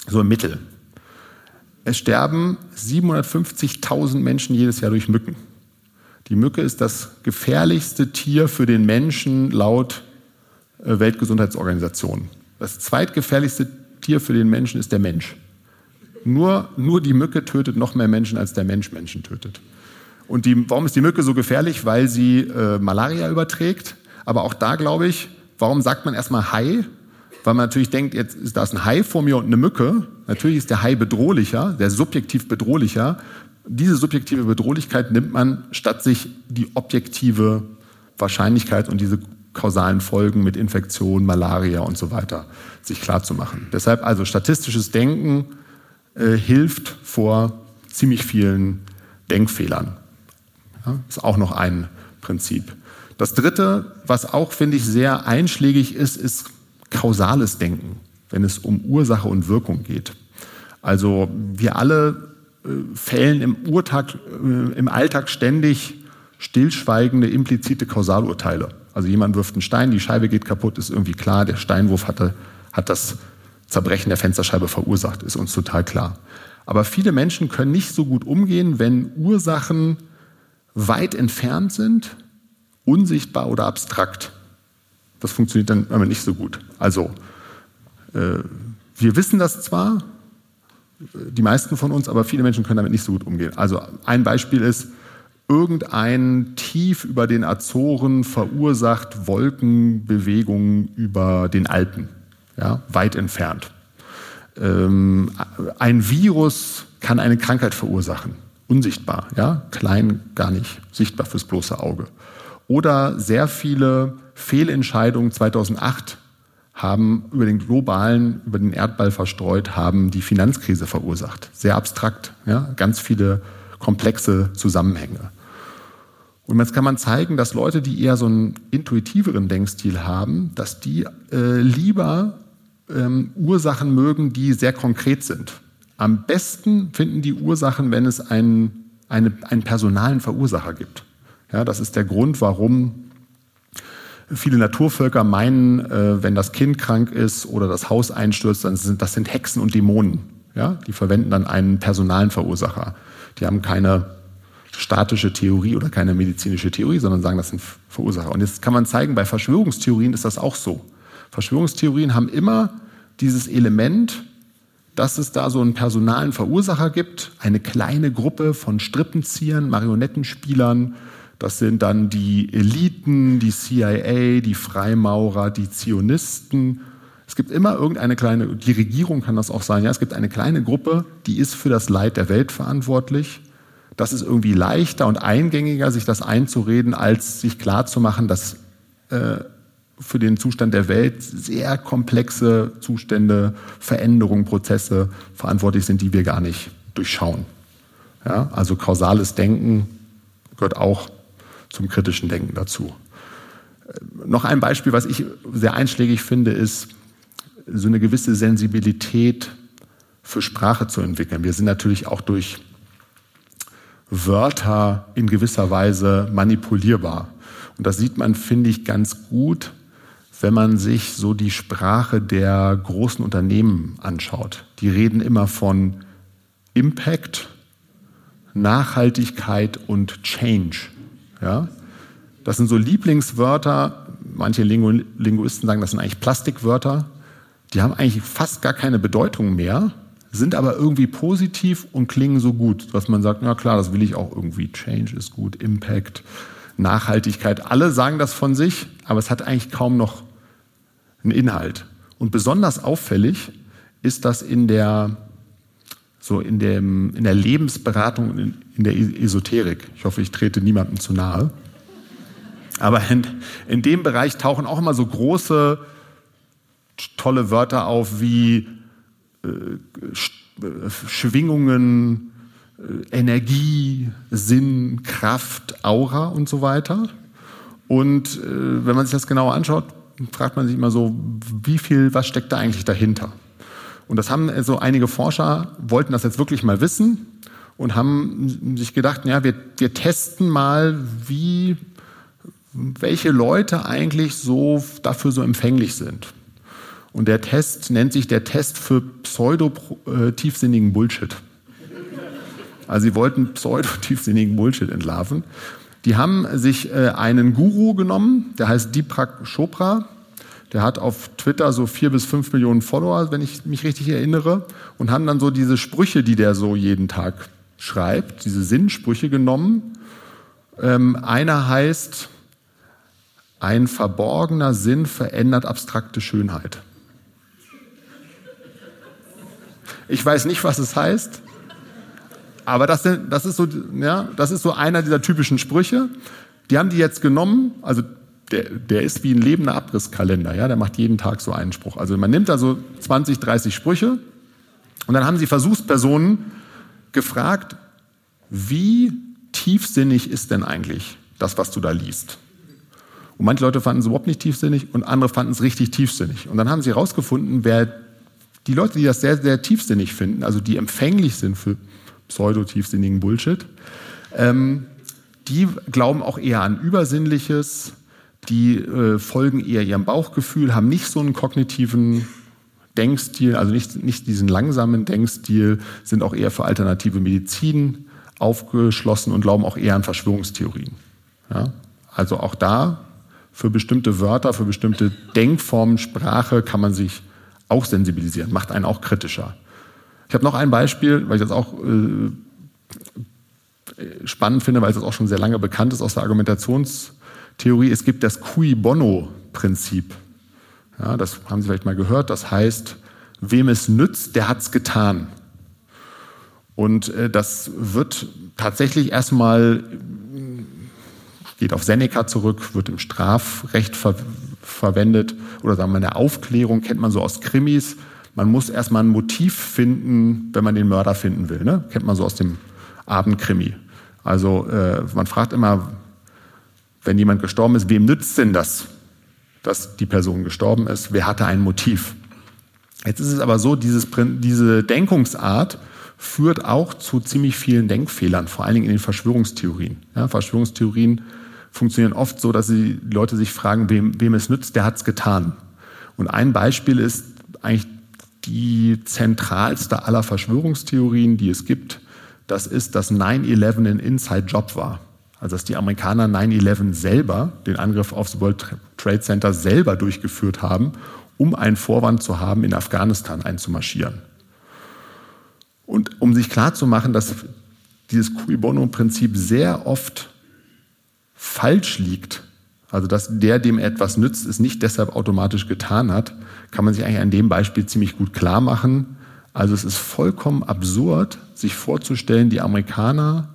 so im Mittel. Es sterben 750.000 Menschen jedes Jahr durch Mücken. Die Mücke ist das gefährlichste Tier für den Menschen laut äh, Weltgesundheitsorganisation. Das zweitgefährlichste Tier für den Menschen ist der Mensch. Nur, nur die Mücke tötet noch mehr Menschen, als der Mensch Menschen tötet. Und die, warum ist die Mücke so gefährlich? Weil sie äh, Malaria überträgt. Aber auch da glaube ich, warum sagt man erstmal Hai? weil man natürlich denkt, jetzt ist da ein Hai vor mir und eine Mücke. Natürlich ist der Hai bedrohlicher, der subjektiv bedrohlicher. Diese subjektive Bedrohlichkeit nimmt man, statt sich die objektive Wahrscheinlichkeit und diese kausalen Folgen mit Infektion, Malaria und so weiter sich klarzumachen. Deshalb also statistisches Denken äh, hilft vor ziemlich vielen Denkfehlern. Ja, ist auch noch ein Prinzip. Das dritte, was auch, finde ich, sehr einschlägig ist, ist kausales Denken, wenn es um Ursache und Wirkung geht. Also wir alle äh, fällen im, Urtag, äh, im Alltag ständig stillschweigende, implizite Kausalurteile. Also jemand wirft einen Stein, die Scheibe geht kaputt, ist irgendwie klar, der Steinwurf hatte, hat das Zerbrechen der Fensterscheibe verursacht, ist uns total klar. Aber viele Menschen können nicht so gut umgehen, wenn Ursachen weit entfernt sind, unsichtbar oder abstrakt. Das funktioniert dann aber nicht so gut. Also, äh, wir wissen das zwar, die meisten von uns, aber viele Menschen können damit nicht so gut umgehen. Also ein Beispiel ist, irgendein Tief über den Azoren verursacht Wolkenbewegungen über den Alpen, ja, weit entfernt. Ähm, ein Virus kann eine Krankheit verursachen, unsichtbar, ja, klein, gar nicht sichtbar fürs bloße Auge. Oder sehr viele Fehlentscheidungen 2008 haben über den globalen, über den Erdball verstreut, haben die Finanzkrise verursacht. Sehr abstrakt, ja, ganz viele komplexe Zusammenhänge. Und jetzt kann man zeigen, dass Leute, die eher so einen intuitiveren Denkstil haben, dass die äh, lieber ähm, Ursachen mögen, die sehr konkret sind. Am besten finden die Ursachen, wenn es einen, eine, einen personalen Verursacher gibt. Ja, das ist der Grund, warum Viele Naturvölker meinen, äh, wenn das Kind krank ist oder das Haus einstürzt, dann sind das sind Hexen und Dämonen. Ja? Die verwenden dann einen personalen Verursacher. Die haben keine statische Theorie oder keine medizinische Theorie, sondern sagen, das sind Verursacher. Und jetzt kann man zeigen, bei Verschwörungstheorien ist das auch so. Verschwörungstheorien haben immer dieses Element, dass es da so einen personalen Verursacher gibt, eine kleine Gruppe von Strippenziehern, Marionettenspielern, das sind dann die Eliten, die CIA, die Freimaurer, die Zionisten. Es gibt immer irgendeine kleine, die Regierung kann das auch sein, ja, es gibt eine kleine Gruppe, die ist für das Leid der Welt verantwortlich. Das ist irgendwie leichter und eingängiger, sich das einzureden, als sich klarzumachen, dass äh, für den Zustand der Welt sehr komplexe Zustände, Veränderungen, Prozesse verantwortlich sind, die wir gar nicht durchschauen. Ja, also kausales Denken gehört auch zum kritischen Denken dazu. Noch ein Beispiel, was ich sehr einschlägig finde, ist so eine gewisse Sensibilität für Sprache zu entwickeln. Wir sind natürlich auch durch Wörter in gewisser Weise manipulierbar. Und das sieht man, finde ich, ganz gut, wenn man sich so die Sprache der großen Unternehmen anschaut. Die reden immer von Impact, Nachhaltigkeit und Change. Ja? Das sind so Lieblingswörter. Manche Lingu Linguisten sagen, das sind eigentlich Plastikwörter. Die haben eigentlich fast gar keine Bedeutung mehr, sind aber irgendwie positiv und klingen so gut, dass man sagt, na klar, das will ich auch irgendwie. Change ist gut, Impact, Nachhaltigkeit. Alle sagen das von sich, aber es hat eigentlich kaum noch einen Inhalt. Und besonders auffällig ist das in der so in, dem, in der Lebensberatung, in, in der Esoterik. Ich hoffe, ich trete niemandem zu nahe. Aber in, in dem Bereich tauchen auch immer so große, tolle Wörter auf wie äh, Schwingungen, äh, Energie, Sinn, Kraft, Aura und so weiter. Und äh, wenn man sich das genauer anschaut, fragt man sich immer so, wie viel, was steckt da eigentlich dahinter? Und das haben also einige Forscher, wollten das jetzt wirklich mal wissen und haben sich gedacht, ja, wir, wir testen mal, wie, welche Leute eigentlich so dafür so empfänglich sind. Und der Test nennt sich der Test für pseudo-tiefsinnigen Bullshit. Also sie wollten pseudo-tiefsinnigen Bullshit entlarven. Die haben sich äh, einen Guru genommen, der heißt Deepak Chopra. Der hat auf Twitter so vier bis fünf Millionen Follower, wenn ich mich richtig erinnere, und haben dann so diese Sprüche, die der so jeden Tag schreibt, diese Sinnsprüche genommen. Ähm, einer heißt, ein verborgener Sinn verändert abstrakte Schönheit. Ich weiß nicht, was es heißt, aber das, das, ist so, ja, das ist so einer dieser typischen Sprüche. Die haben die jetzt genommen, also der, der ist wie ein lebender Abrisskalender, ja, der macht jeden Tag so einen Spruch. Also man nimmt da so 20, 30 Sprüche und dann haben sie Versuchspersonen gefragt, wie tiefsinnig ist denn eigentlich das, was du da liest? Und manche Leute fanden es überhaupt nicht tiefsinnig und andere fanden es richtig tiefsinnig. Und dann haben sie herausgefunden, wer die Leute, die das sehr, sehr tiefsinnig finden, also die empfänglich sind für pseudo-tiefsinnigen Bullshit, ähm, die glauben auch eher an Übersinnliches, die äh, folgen eher ihrem Bauchgefühl, haben nicht so einen kognitiven Denkstil, also nicht, nicht diesen langsamen Denkstil, sind auch eher für alternative Medizin aufgeschlossen und glauben auch eher an Verschwörungstheorien. Ja? Also auch da für bestimmte Wörter, für bestimmte Denkformen, Sprache kann man sich auch sensibilisieren, macht einen auch kritischer. Ich habe noch ein Beispiel, weil ich das auch äh, spannend finde, weil es auch schon sehr lange bekannt ist aus der Argumentationstheorie. Es gibt das Cui Bono-Prinzip. Ja, das haben Sie vielleicht mal gehört. Das heißt, wem es nützt, der hat es getan. Und äh, das wird tatsächlich erstmal, geht auf Seneca zurück, wird im Strafrecht ver verwendet oder sagen wir in der Aufklärung, kennt man so aus Krimis. Man muss erstmal ein Motiv finden, wenn man den Mörder finden will. Ne? Kennt man so aus dem Abendkrimi. Also äh, man fragt immer, wenn jemand gestorben ist, wem nützt denn das, dass die Person gestorben ist? Wer hatte ein Motiv? Jetzt ist es aber so, dieses, diese Denkungsart führt auch zu ziemlich vielen Denkfehlern, vor allen Dingen in den Verschwörungstheorien. Ja, Verschwörungstheorien funktionieren oft so, dass die Leute sich fragen, wem, wem es nützt, der hat es getan. Und ein Beispiel ist eigentlich die zentralste aller Verschwörungstheorien, die es gibt. Das ist, dass 9-11 ein Inside-Job war. Also dass die Amerikaner 9-11 selber, den Angriff aufs World Trade Center selber durchgeführt haben, um einen Vorwand zu haben, in Afghanistan einzumarschieren. Und um sich klarzumachen, dass dieses Cui Bono-Prinzip sehr oft falsch liegt, also dass der, dem etwas nützt, es nicht deshalb automatisch getan hat, kann man sich eigentlich an dem Beispiel ziemlich gut klar machen. Also es ist vollkommen absurd, sich vorzustellen, die Amerikaner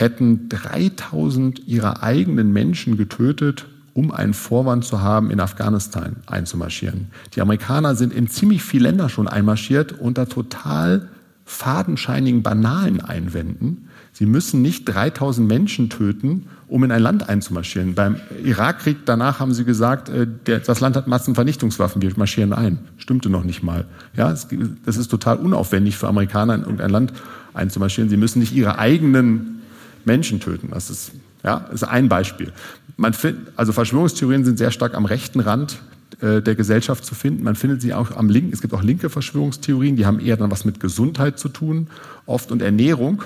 hätten 3000 ihrer eigenen Menschen getötet, um einen Vorwand zu haben, in Afghanistan einzumarschieren. Die Amerikaner sind in ziemlich viele Länder schon einmarschiert unter total fadenscheinigen, banalen Einwänden. Sie müssen nicht 3000 Menschen töten, um in ein Land einzumarschieren. Beim Irakkrieg danach haben sie gesagt, äh, das Land hat Massenvernichtungswaffen, wir marschieren ein. Stimmte noch nicht mal. Ja, das ist total unaufwendig für Amerikaner in irgendein Land einzumarschieren. Sie müssen nicht ihre eigenen Menschen töten. Das ist, ja, ist ein Beispiel. Man find, also Verschwörungstheorien sind sehr stark am rechten Rand äh, der Gesellschaft zu finden. Man findet sie auch am linken. Es gibt auch linke Verschwörungstheorien, die haben eher dann was mit Gesundheit zu tun, oft und Ernährung.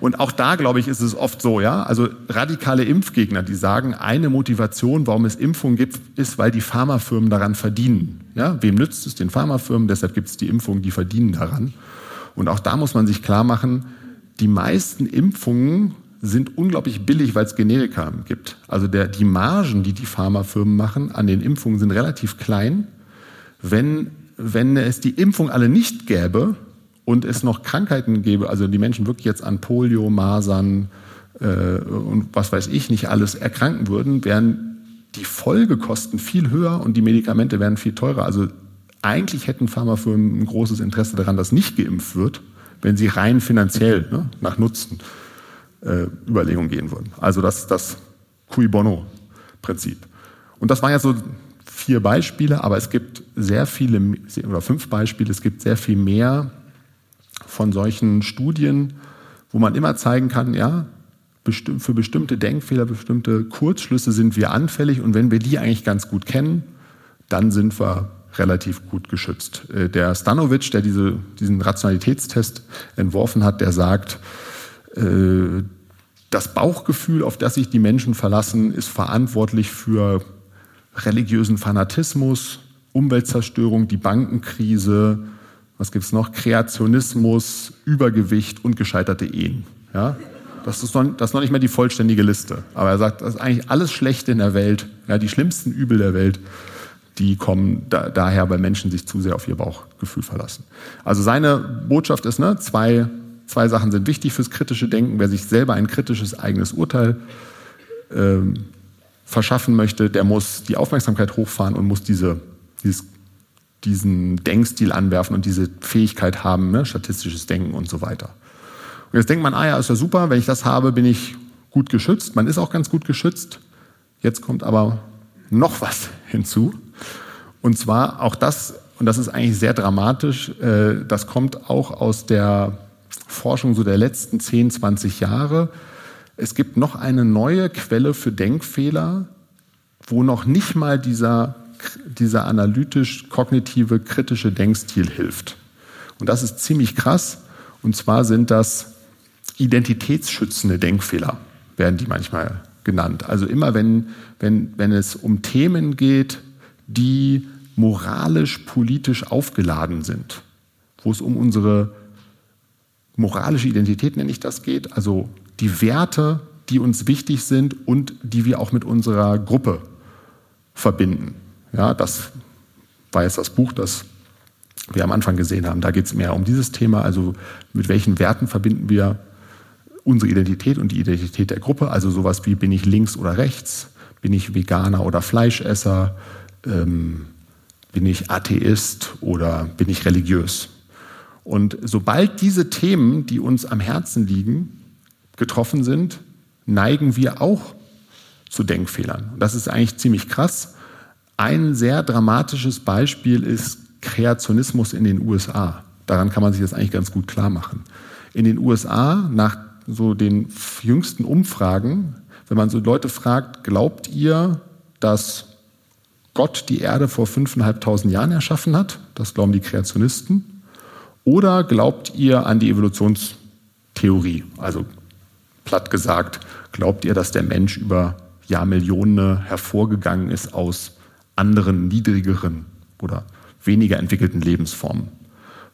Und auch da, glaube ich, ist es oft so, ja. Also radikale Impfgegner, die sagen, eine Motivation, warum es Impfungen gibt, ist, weil die Pharmafirmen daran verdienen. Ja, wem nützt es? Den Pharmafirmen. Deshalb gibt es die Impfungen, die verdienen daran. Und auch da muss man sich klar machen, die meisten Impfungen sind unglaublich billig, weil es Generika gibt. Also der, die Margen, die die Pharmafirmen machen an den Impfungen, sind relativ klein. Wenn, wenn es die Impfung alle nicht gäbe, und es noch Krankheiten gäbe, also die Menschen wirklich jetzt an Polio, Masern äh, und was weiß ich nicht alles erkranken würden, wären die Folgekosten viel höher und die Medikamente wären viel teurer. Also eigentlich hätten Pharmafirmen ein großes Interesse daran, dass nicht geimpft wird, wenn sie rein finanziell ne, nach Nutzen äh, Überlegungen gehen würden. Also das das Cui Bono-Prinzip. Und das waren ja so vier Beispiele, aber es gibt sehr viele, oder fünf Beispiele, es gibt sehr viel mehr von solchen Studien, wo man immer zeigen kann, ja, für bestimmte Denkfehler, bestimmte Kurzschlüsse sind wir anfällig und wenn wir die eigentlich ganz gut kennen, dann sind wir relativ gut geschützt. Äh, der Stanovic, der diese, diesen Rationalitätstest entworfen hat, der sagt, äh, das Bauchgefühl, auf das sich die Menschen verlassen, ist verantwortlich für religiösen Fanatismus, Umweltzerstörung, die Bankenkrise, was gibt es noch? Kreationismus, Übergewicht und gescheiterte Ehen. Ja? Das ist, noch, das ist noch nicht mehr die vollständige Liste. Aber er sagt, das ist eigentlich alles Schlechte in der Welt, ja, die schlimmsten Übel der Welt, die kommen da, daher, weil Menschen sich zu sehr auf ihr Bauchgefühl verlassen. Also seine Botschaft ist, ne, zwei, zwei Sachen sind wichtig fürs kritische Denken. Wer sich selber ein kritisches eigenes Urteil ähm, verschaffen möchte, der muss die Aufmerksamkeit hochfahren und muss diese, dieses, diesen Denkstil anwerfen und diese Fähigkeit haben, ne, statistisches Denken und so weiter. Und jetzt denkt man, ah ja, ist ja super, wenn ich das habe, bin ich gut geschützt. Man ist auch ganz gut geschützt. Jetzt kommt aber noch was hinzu. Und zwar auch das, und das ist eigentlich sehr dramatisch, äh, das kommt auch aus der Forschung so der letzten 10, 20 Jahre. Es gibt noch eine neue Quelle für Denkfehler, wo noch nicht mal dieser, dieser analytisch-kognitive kritische Denkstil hilft. Und das ist ziemlich krass. Und zwar sind das identitätsschützende Denkfehler, werden die manchmal genannt. Also immer wenn, wenn, wenn es um Themen geht, die moralisch, politisch aufgeladen sind, wo es um unsere moralische Identität, nenne ich das, geht, also die Werte, die uns wichtig sind und die wir auch mit unserer Gruppe verbinden. Ja, das war jetzt das Buch, das wir am Anfang gesehen haben. Da geht es mehr um dieses Thema, also mit welchen Werten verbinden wir unsere Identität und die Identität der Gruppe, also sowas wie bin ich links oder rechts, bin ich Veganer oder Fleischesser, ähm, bin ich Atheist oder bin ich religiös. Und sobald diese Themen, die uns am Herzen liegen, getroffen sind, neigen wir auch zu Denkfehlern. Und das ist eigentlich ziemlich krass. Ein sehr dramatisches Beispiel ist Kreationismus in den USA. Daran kann man sich das eigentlich ganz gut klar machen. In den USA, nach so den jüngsten Umfragen, wenn man so Leute fragt, glaubt ihr, dass Gott die Erde vor 5.500 Jahren erschaffen hat? Das glauben die Kreationisten. Oder glaubt ihr an die Evolutionstheorie? Also platt gesagt, glaubt ihr, dass der Mensch über Jahrmillionen hervorgegangen ist aus anderen, niedrigeren oder weniger entwickelten Lebensformen?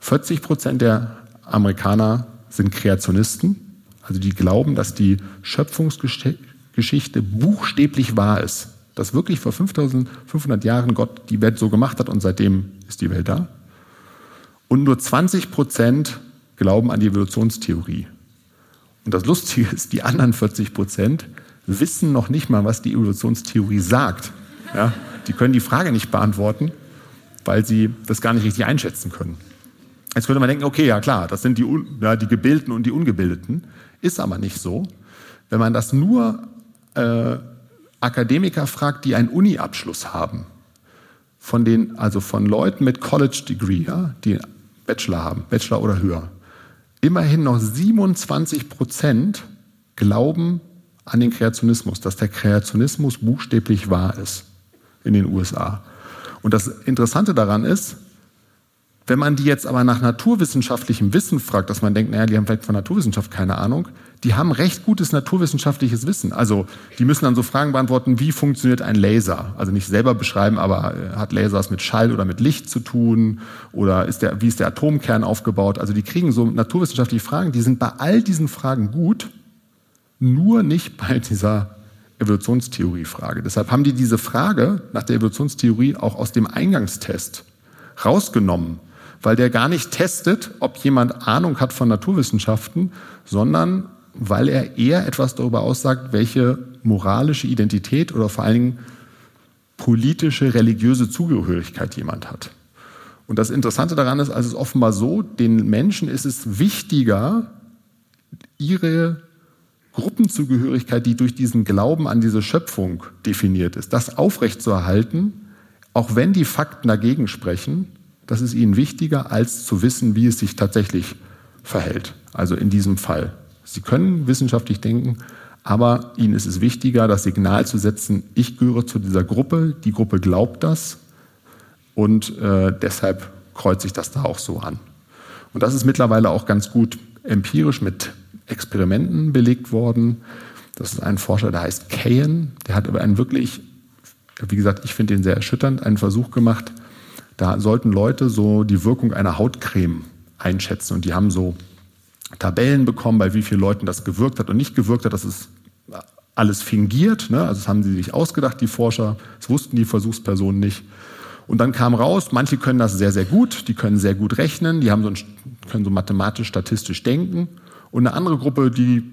40 Prozent der Amerikaner sind Kreationisten also die glauben, dass die Schöpfungsgeschichte buchstäblich wahr ist. Dass wirklich vor 5500 Jahren Gott die Welt so gemacht hat und seitdem ist die Welt da. Und nur 20 Prozent glauben an die Evolutionstheorie. Und das Lustige ist, die anderen 40 Prozent wissen noch nicht mal, was die Evolutionstheorie sagt. Ja, die können die Frage nicht beantworten, weil sie das gar nicht richtig einschätzen können. Jetzt könnte man denken, okay, ja klar, das sind die, ja, die Gebildeten und die Ungebildeten. Ist aber nicht so. Wenn man das nur äh, Akademiker fragt, die einen Uni-Abschluss haben, von den, also von Leuten mit College Degree, ja, die Bachelor haben, Bachelor oder höher, immerhin noch 27 Prozent glauben an den Kreationismus, dass der Kreationismus buchstäblich wahr ist in den USA. Und das Interessante daran ist, wenn man die jetzt aber nach naturwissenschaftlichem Wissen fragt, dass man denkt, naja, die haben vielleicht von Naturwissenschaft keine Ahnung, die haben recht gutes naturwissenschaftliches Wissen. Also die müssen dann so Fragen beantworten, wie funktioniert ein Laser? Also nicht selber beschreiben, aber äh, hat Lasers mit Schall oder mit Licht zu tun? Oder ist der, wie ist der Atomkern aufgebaut? Also die kriegen so naturwissenschaftliche Fragen, die sind bei all diesen Fragen gut, nur nicht bei dieser Evolutionstheorie-Frage. Deshalb haben die diese Frage nach der Evolutionstheorie auch aus dem Eingangstest rausgenommen weil der gar nicht testet, ob jemand Ahnung hat von Naturwissenschaften, sondern weil er eher etwas darüber aussagt, welche moralische Identität oder vor allen Dingen politische, religiöse Zugehörigkeit jemand hat. Und das Interessante daran ist, also es ist offenbar so, den Menschen ist es wichtiger, ihre Gruppenzugehörigkeit, die durch diesen Glauben an diese Schöpfung definiert ist, das aufrechtzuerhalten, auch wenn die Fakten dagegen sprechen, das ist ihnen wichtiger, als zu wissen, wie es sich tatsächlich verhält. Also in diesem Fall. Sie können wissenschaftlich denken, aber ihnen ist es wichtiger, das Signal zu setzen, ich gehöre zu dieser Gruppe, die Gruppe glaubt das und äh, deshalb kreuze ich das da auch so an. Und das ist mittlerweile auch ganz gut empirisch mit Experimenten belegt worden. Das ist ein Forscher, der heißt Kayen, der hat aber einen wirklich, wie gesagt, ich finde ihn sehr erschütternd, einen Versuch gemacht, da sollten Leute so die Wirkung einer Hautcreme einschätzen und die haben so Tabellen bekommen, bei wie vielen Leuten das gewirkt hat und nicht gewirkt hat. Das ist alles fingiert, ne? also das haben sie sich ausgedacht, die Forscher, das wussten die Versuchspersonen nicht. Und dann kam raus, manche können das sehr, sehr gut, die können sehr gut rechnen, die haben so ein, können so mathematisch, statistisch denken. Und eine andere Gruppe, die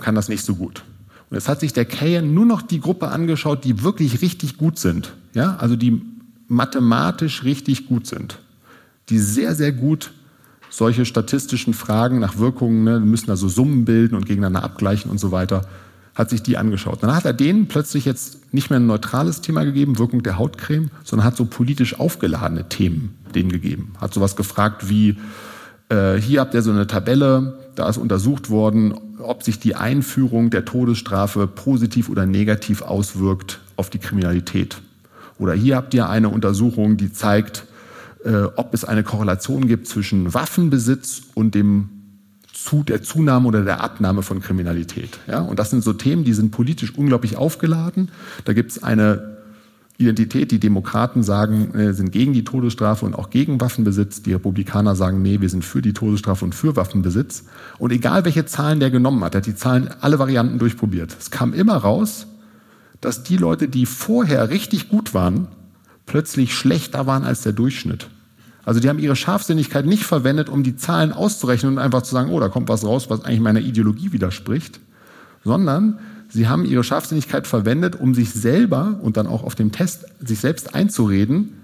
kann das nicht so gut. Und jetzt hat sich der Kayan nur noch die Gruppe angeschaut, die wirklich richtig gut sind. Ja, also die mathematisch richtig gut sind. Die sehr, sehr gut solche statistischen Fragen nach Wirkungen, ne, müssen also Summen bilden und gegeneinander abgleichen und so weiter, hat sich die angeschaut. Dann hat er denen plötzlich jetzt nicht mehr ein neutrales Thema gegeben, Wirkung der Hautcreme, sondern hat so politisch aufgeladene Themen denen gegeben. Hat sowas gefragt wie, äh, hier habt ihr so eine Tabelle, da ist untersucht worden, ob sich die Einführung der Todesstrafe positiv oder negativ auswirkt auf die Kriminalität. Oder hier habt ihr eine Untersuchung, die zeigt, äh, ob es eine Korrelation gibt zwischen Waffenbesitz und dem zu, der Zunahme oder der Abnahme von Kriminalität. Ja? Und das sind so Themen, die sind politisch unglaublich aufgeladen. Da gibt es eine Identität. Die Demokraten sagen, äh, sind gegen die Todesstrafe und auch gegen Waffenbesitz. Die Republikaner sagen, nee, wir sind für die Todesstrafe und für Waffenbesitz. Und egal welche Zahlen der genommen hat, er hat die Zahlen, alle Varianten durchprobiert. Es kam immer raus, dass die Leute, die vorher richtig gut waren, plötzlich schlechter waren als der Durchschnitt. Also die haben ihre Scharfsinnigkeit nicht verwendet, um die Zahlen auszurechnen und einfach zu sagen, oh, da kommt was raus, was eigentlich meiner Ideologie widerspricht, sondern sie haben ihre Scharfsinnigkeit verwendet, um sich selber und dann auch auf dem Test sich selbst einzureden,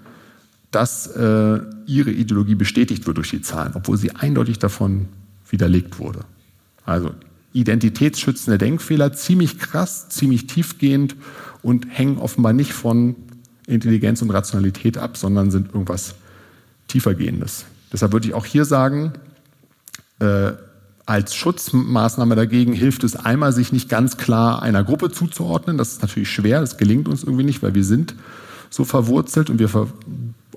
dass äh, ihre Ideologie bestätigt wird durch die Zahlen, obwohl sie eindeutig davon widerlegt wurde. Also identitätsschützende Denkfehler, ziemlich krass, ziemlich tiefgehend und hängen offenbar nicht von Intelligenz und Rationalität ab, sondern sind irgendwas tiefergehendes. Deshalb würde ich auch hier sagen, äh, als Schutzmaßnahme dagegen hilft es einmal, sich nicht ganz klar einer Gruppe zuzuordnen. Das ist natürlich schwer, das gelingt uns irgendwie nicht, weil wir sind so verwurzelt und wir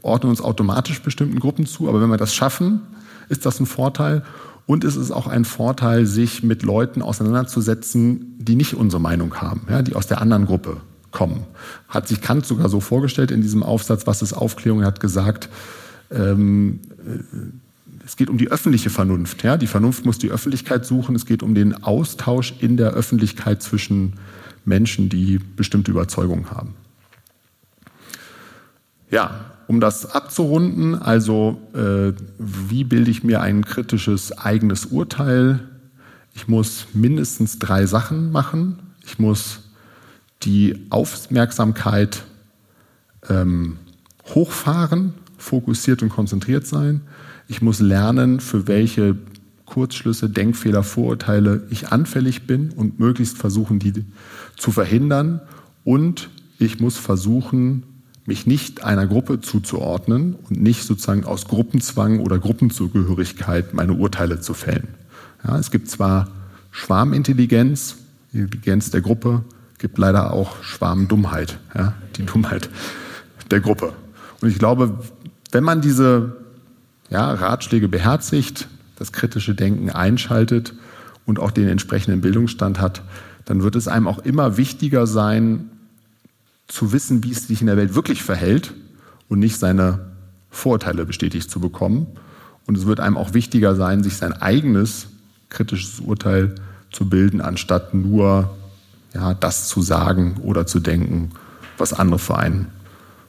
ordnen uns automatisch bestimmten Gruppen zu. Aber wenn wir das schaffen, ist das ein Vorteil. Und es ist auch ein Vorteil, sich mit Leuten auseinanderzusetzen, die nicht unsere Meinung haben, ja, die aus der anderen Gruppe kommen. Hat sich Kant sogar so vorgestellt in diesem Aufsatz, was ist Aufklärung? Er hat gesagt, ähm, äh, es geht um die öffentliche Vernunft. Ja? Die Vernunft muss die Öffentlichkeit suchen. Es geht um den Austausch in der Öffentlichkeit zwischen Menschen, die bestimmte Überzeugungen haben. Ja, um das abzurunden, also äh, wie bilde ich mir ein kritisches eigenes Urteil? Ich muss mindestens drei Sachen machen. Ich muss die Aufmerksamkeit ähm, hochfahren, fokussiert und konzentriert sein. Ich muss lernen, für welche Kurzschlüsse, Denkfehler, Vorurteile ich anfällig bin und möglichst versuchen, die zu verhindern. Und ich muss versuchen, mich nicht einer Gruppe zuzuordnen und nicht sozusagen aus Gruppenzwang oder Gruppenzugehörigkeit meine Urteile zu fällen. Ja, es gibt zwar Schwarmintelligenz, Intelligenz der Gruppe, gibt leider auch Schwarmdummheit, ja, die Dummheit der Gruppe. Und ich glaube, wenn man diese ja, Ratschläge beherzigt, das kritische Denken einschaltet und auch den entsprechenden Bildungsstand hat, dann wird es einem auch immer wichtiger sein, zu wissen, wie es sich in der Welt wirklich verhält und nicht seine Vorurteile bestätigt zu bekommen. Und es wird einem auch wichtiger sein, sich sein eigenes kritisches Urteil zu bilden, anstatt nur ja, das zu sagen oder zu denken, was andere für einen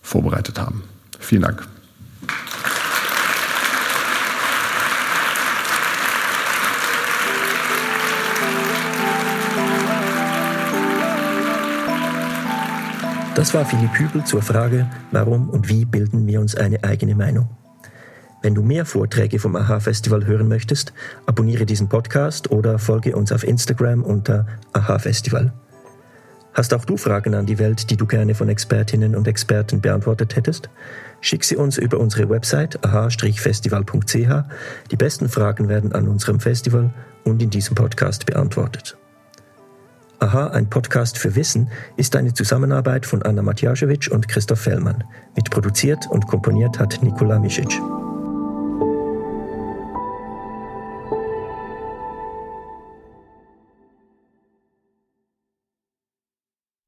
vorbereitet haben. Vielen Dank. Das war Philipp Hübel zur Frage, warum und wie bilden wir uns eine eigene Meinung. Wenn du mehr Vorträge vom AHA-Festival hören möchtest, abonniere diesen Podcast oder folge uns auf Instagram unter AHA-Festival. Hast auch du Fragen an die Welt, die du gerne von Expertinnen und Experten beantwortet hättest? Schick sie uns über unsere Website aha-festival.ch. Die besten Fragen werden an unserem Festival und in diesem Podcast beantwortet. Aha, ein Podcast für Wissen ist eine Zusammenarbeit von Anna Matjaschewitsch und Christoph Fellmann. Mitproduziert und komponiert hat Nikola Misic.